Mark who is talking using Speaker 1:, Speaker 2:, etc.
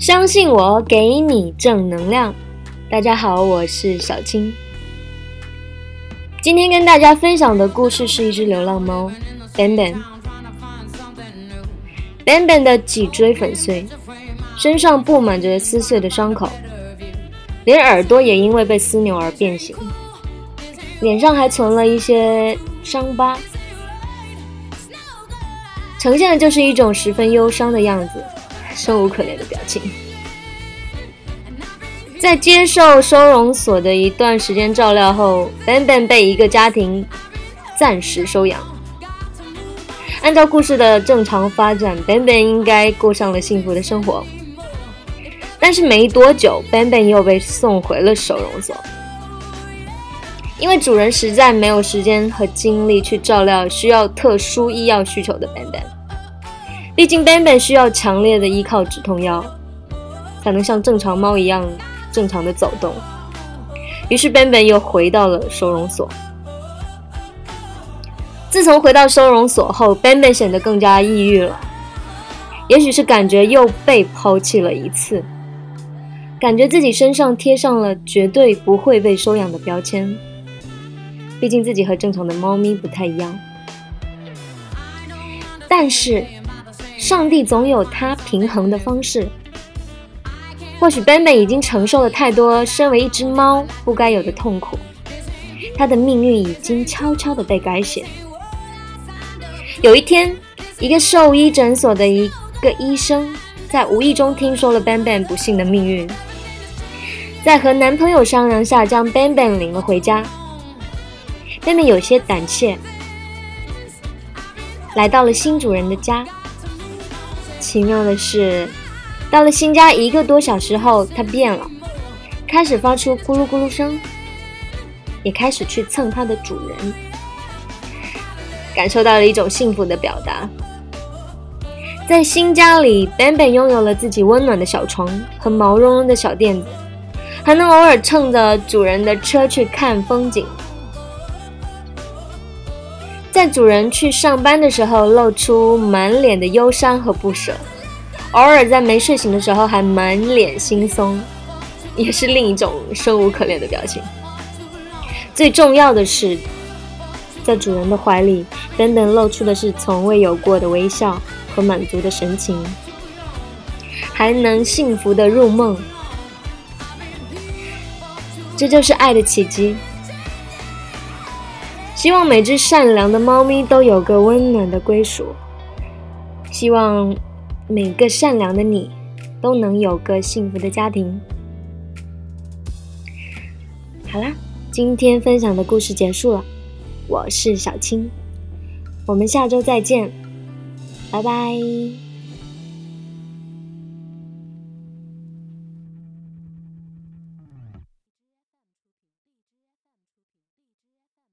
Speaker 1: 相信我，给你正能量。大家好，我是小青。今天跟大家分享的故事是一只流浪猫，Ben Ben。Ben Ben 的脊椎粉碎，身上布满着撕碎的伤口，连耳朵也因为被撕扭而变形，脸上还存了一些伤疤，呈现的就是一种十分忧伤的样子，生无可恋的表情。在接受收容所的一段时间照料后，Ben Ben 被一个家庭暂时收养。按照故事的正常发展，Ben Ben 应该过上了幸福的生活。但是没多久，Ben Ben 又被送回了收容所，因为主人实在没有时间和精力去照料需要特殊医药需求的 Ben Ben。毕竟 Ben Ben 需要强烈的依靠止痛药，才能像正常猫一样。正常的走动，于是 Ben Ben 又回到了收容所。自从回到收容所后，Ben Ben 显得更加抑郁了。也许是感觉又被抛弃了一次，感觉自己身上贴上了绝对不会被收养的标签。毕竟自己和正常的猫咪不太一样。但是，上帝总有他平衡的方式。或许 Ben Ben 已经承受了太多身为一只猫不该有的痛苦，他的命运已经悄悄地被改写。有一天，一个兽医诊所的一个医生在无意中听说了 Ben Ben 不幸的命运，在和男朋友商量下，将 Ben Ben 领了回家。Ben Ben 有些胆怯，来到了新主人的家。奇妙的是。到了新家一个多小时后，它变了，开始发出咕噜咕噜声，也开始去蹭它的主人，感受到了一种幸福的表达。在新家里，Ben Ben 拥有了自己温暖的小床和毛茸茸的小垫子，还能偶尔乘着主人的车去看风景。在主人去上班的时候，露出满脸的忧伤和不舍。偶尔在没睡醒的时候还满脸惺忪，也是另一种生无可恋的表情。最重要的是，在主人的怀里，等等露出的是从未有过的微笑和满足的神情，还能幸福的入梦。这就是爱的奇迹。希望每只善良的猫咪都有个温暖的归属。希望。每个善良的你，都能有个幸福的家庭。好啦，今天分享的故事结束了，我是小青，我们下周再见，拜拜。